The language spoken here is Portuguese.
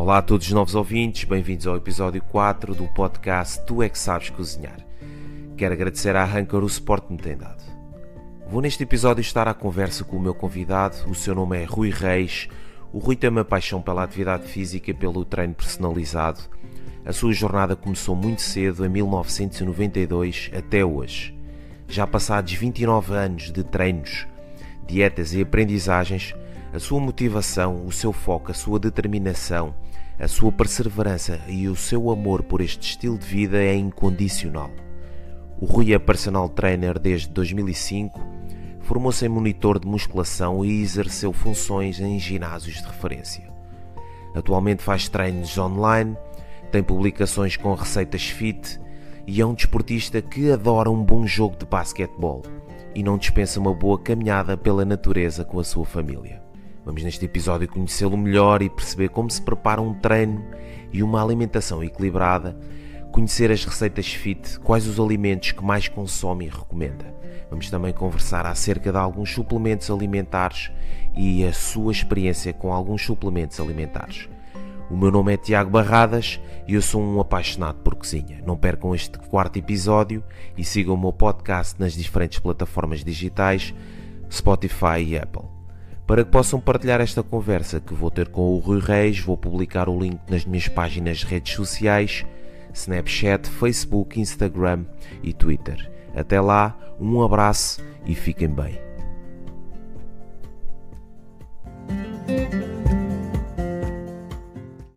Olá a todos os novos ouvintes, bem-vindos ao episódio 4 do podcast Tu é que sabes cozinhar. Quero agradecer à Rancor o suporte que me tem dado. Vou neste episódio estar à conversa com o meu convidado, o seu nome é Rui Reis. O Rui tem uma paixão pela atividade física e pelo treino personalizado. A sua jornada começou muito cedo, em 1992 até hoje. Já passados 29 anos de treinos, dietas e aprendizagens, a sua motivação, o seu foco, a sua determinação, a sua perseverança e o seu amor por este estilo de vida é incondicional. O Rui é personal trainer desde 2005, formou-se em monitor de musculação e exerceu funções em ginásios de referência. Atualmente faz treinos online, tem publicações com receitas fit e é um desportista que adora um bom jogo de basquetebol e não dispensa uma boa caminhada pela natureza com a sua família. Vamos neste episódio conhecê-lo melhor e perceber como se prepara um treino e uma alimentação equilibrada, conhecer as receitas fit, quais os alimentos que mais consome e recomenda. Vamos também conversar acerca de alguns suplementos alimentares e a sua experiência com alguns suplementos alimentares. O meu nome é Tiago Barradas e eu sou um apaixonado por cozinha. Não percam este quarto episódio e sigam o meu podcast nas diferentes plataformas digitais, Spotify e Apple. Para que possam partilhar esta conversa que vou ter com o Rui Reis, vou publicar o link nas minhas páginas de redes sociais, Snapchat, Facebook, Instagram e Twitter. Até lá, um abraço e fiquem bem.